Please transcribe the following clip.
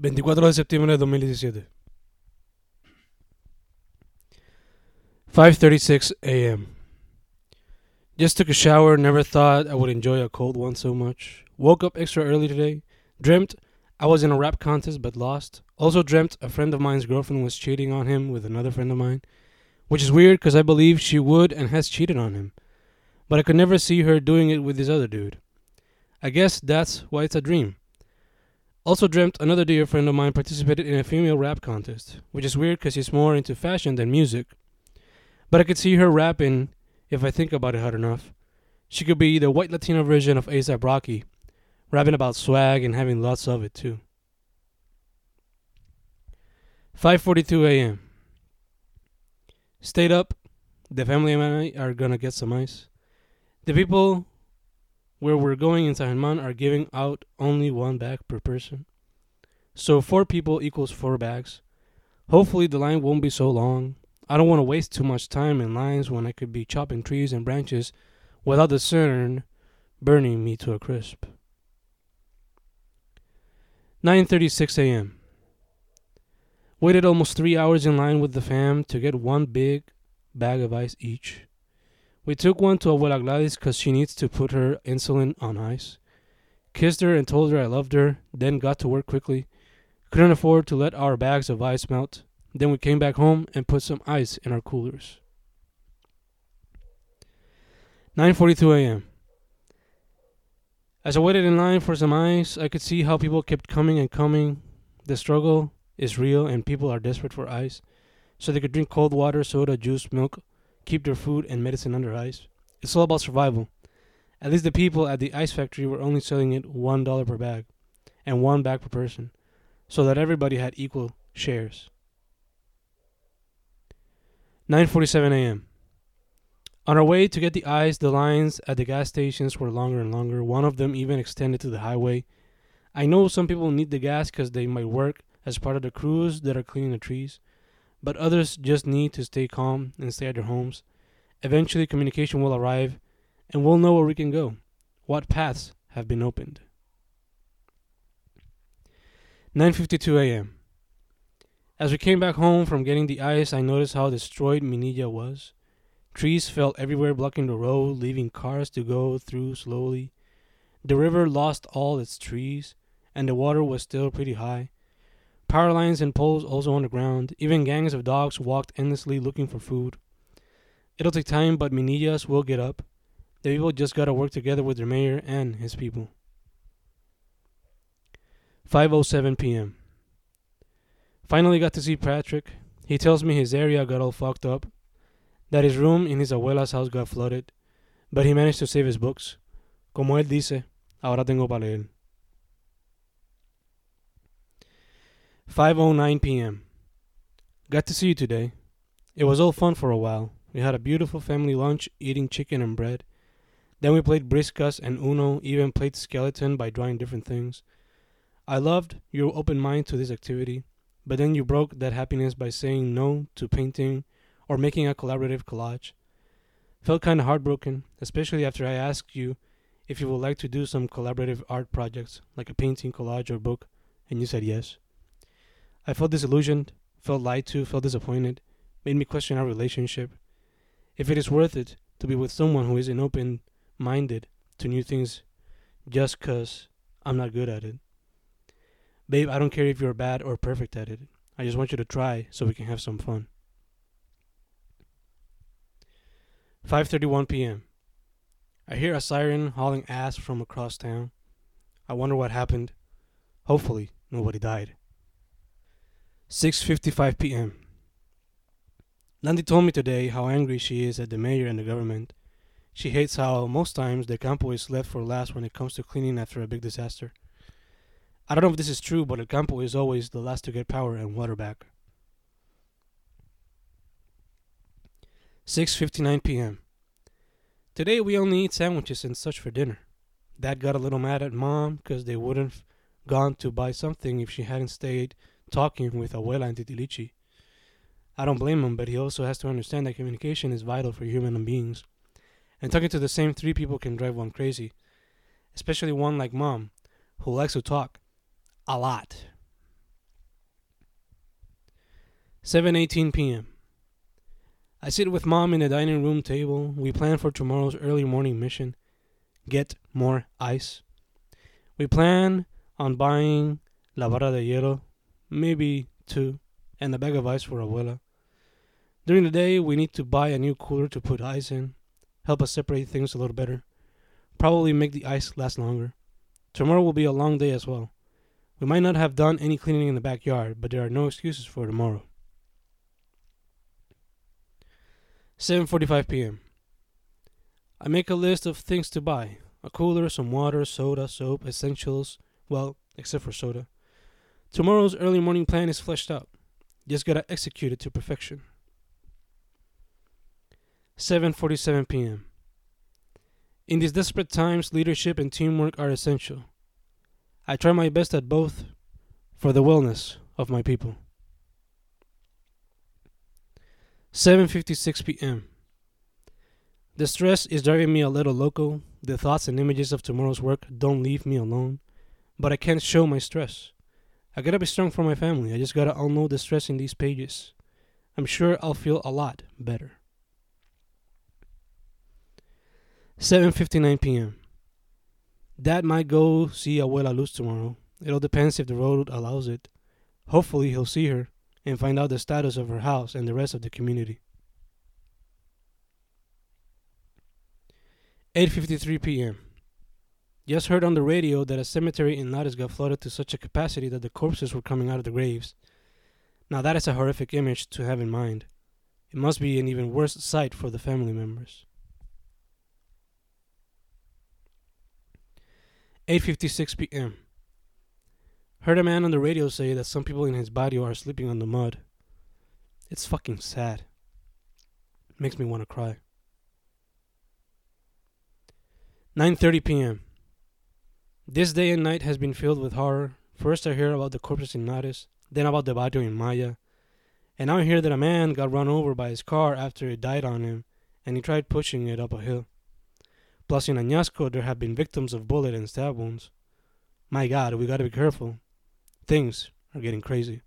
24 de septiembre de 2017. 5:36 a.m. Just took a shower, never thought I would enjoy a cold one so much. Woke up extra early today. Dreamt I was in a rap contest but lost. Also dreamt a friend of mine's girlfriend was cheating on him with another friend of mine, which is weird cuz I believe she would and has cheated on him. But I could never see her doing it with this other dude. I guess that's why it's a dream. Also dreamt another dear friend of mine participated in a female rap contest, which is weird because she's more into fashion than music. But I could see her rapping if I think about it hard enough. She could be the white Latina version of ASAP Rocky, rapping about swag and having lots of it too. 5:42 a.m. Stayed up. The family and I are gonna get some ice. The people where we're going in Germán are giving out only one bag per person. So four people equals four bags. Hopefully the line won't be so long. I don't want to waste too much time in lines when I could be chopping trees and branches without the sun burning me to a crisp. 9:36 a.m. Waited almost 3 hours in line with the fam to get one big bag of ice each. We took one to Abuela Gladys because she needs to put her insulin on ice. Kissed her and told her I loved her, then got to work quickly. Couldn't afford to let our bags of ice melt. Then we came back home and put some ice in our coolers. 9:42 a.m. As I waited in line for some ice, I could see how people kept coming and coming. The struggle is real and people are desperate for ice so they could drink cold water, soda, juice, milk, keep their food and medicine under ice. It's all about survival. At least the people at the ice factory were only selling it one dollar per bag, and one bag per person, so that everybody had equal shares. 9:47 a.m. On our way to get the ice, the lines at the gas stations were longer and longer. One of them even extended to the highway. I know some people need the gas because they might work as part of the crews that are cleaning the trees but others just need to stay calm and stay at their homes. Eventually, communication will arrive, and we'll know where we can go, what paths have been opened. 9:52 a.m. As we came back home from getting the ice, I noticed how destroyed Minilla was. Trees fell everywhere, blocking the road, leaving cars to go through slowly. The river lost all its trees, and the water was still pretty high. Power lines and poles also on the ground. Even gangs of dogs walked endlessly looking for food. It'll take time, but Minillas will get up. The people just gotta work together with their mayor and his people. 5:07 p.m. Finally got to see Patrick. He tells me his area got all fucked up, that his room in his abuela's house got flooded, but he managed to save his books. Como él dice, ahora tengo para leer. 5:09 p.m. Got to see you today. It was all fun for a while. We had a beautiful family lunch eating chicken and bread. Then we played briscas and Uno, even played skeleton by drawing different things. I loved your open mind to this activity, but then you broke that happiness by saying no to painting or making a collaborative collage. Felt kind of heartbroken, especially after I asked you if you would like to do some collaborative art projects like a painting, collage, or book, and you said yes. I felt disillusioned, felt lied to, felt disappointed, made me question our relationship. If it is worth it to be with someone who isn't open minded to new things just 'cause I'm not good at it. Babe, I don't care if you're bad or perfect at it. I just want you to try so we can have some fun. 5:31 p.m. I hear a siren hauling ass from across town. I wonder what happened. Hopefully, nobody died. 6:55 p.m. Landy told me today how angry she is at the mayor and the government. She hates how most times the campo is left for last when it comes to cleaning after a big disaster. I don't know if this is true, but El Campo is always the last to get power and water back. 6:59 p.m. Today we only eat sandwiches and such for dinner. Dad got a little mad at mom because they wouldn't gone to buy something if she hadn't stayed talking with Abuela and Titilichi. I don't blame him, but he also has to understand that communication is vital for human beings. And talking to the same three people can drive one crazy, especially one like mom, who likes to talk a lot. 7:18 p.m. I sit with mom in the dining room table. We plan for tomorrow's early morning mission. Get more ice. We plan on buying la barra de hielo, maybe two, and a bag of ice for abuela. During the day, we need to buy a new cooler to put ice in, help us separate things a little better, probably make the ice last longer. Tomorrow will be a long day as well. We might not have done any cleaning in the backyard, but there are no excuses for tomorrow. 7:45 p.m. I make a list of things to buy: a cooler, some water, soda, soap, essentials, well, except for soda. Tomorrow's early morning plan is fleshed out. Just got to execute it to perfection. 7:47 p.m. In these desperate times, leadership and teamwork are essential. I try my best at both for the wellness of my people. 7:56 p.m. The stress is driving me a little loco. The thoughts and images of tomorrow's work don't leave me alone, but I can't show my stress. I gotta be strong for my family. I just gotta unload the stress in these pages. I'm sure I'll feel a lot better. 7:59 p.m. Dad might go see Abuela Luz tomorrow. It all depends if the road allows it. Hopefully, he'll see her and find out the status of her house and the rest of the community. 8:53 p.m. Just heard on the radio that a cemetery in Lares got flooded to such a capacity that the corpses were coming out of the graves. Now that is a horrific image to have in mind. It must be an even worse sight for the family members. 8:56 p.m. Heard a man on the radio say that some people in his body are sleeping on the mud. It's fucking sad. Makes me want to cry. 9:30 p.m. This day and night has been filled with horror. First I hear about the corpses in Lares, then about the barrio in Maya, and now I hear that a man got run over by his car after it died on him, and he tried pushing it up a hill. Plus, in Añasco, there have been victims of bullet and stab wounds. My God, we gotta be careful. Things are getting crazy.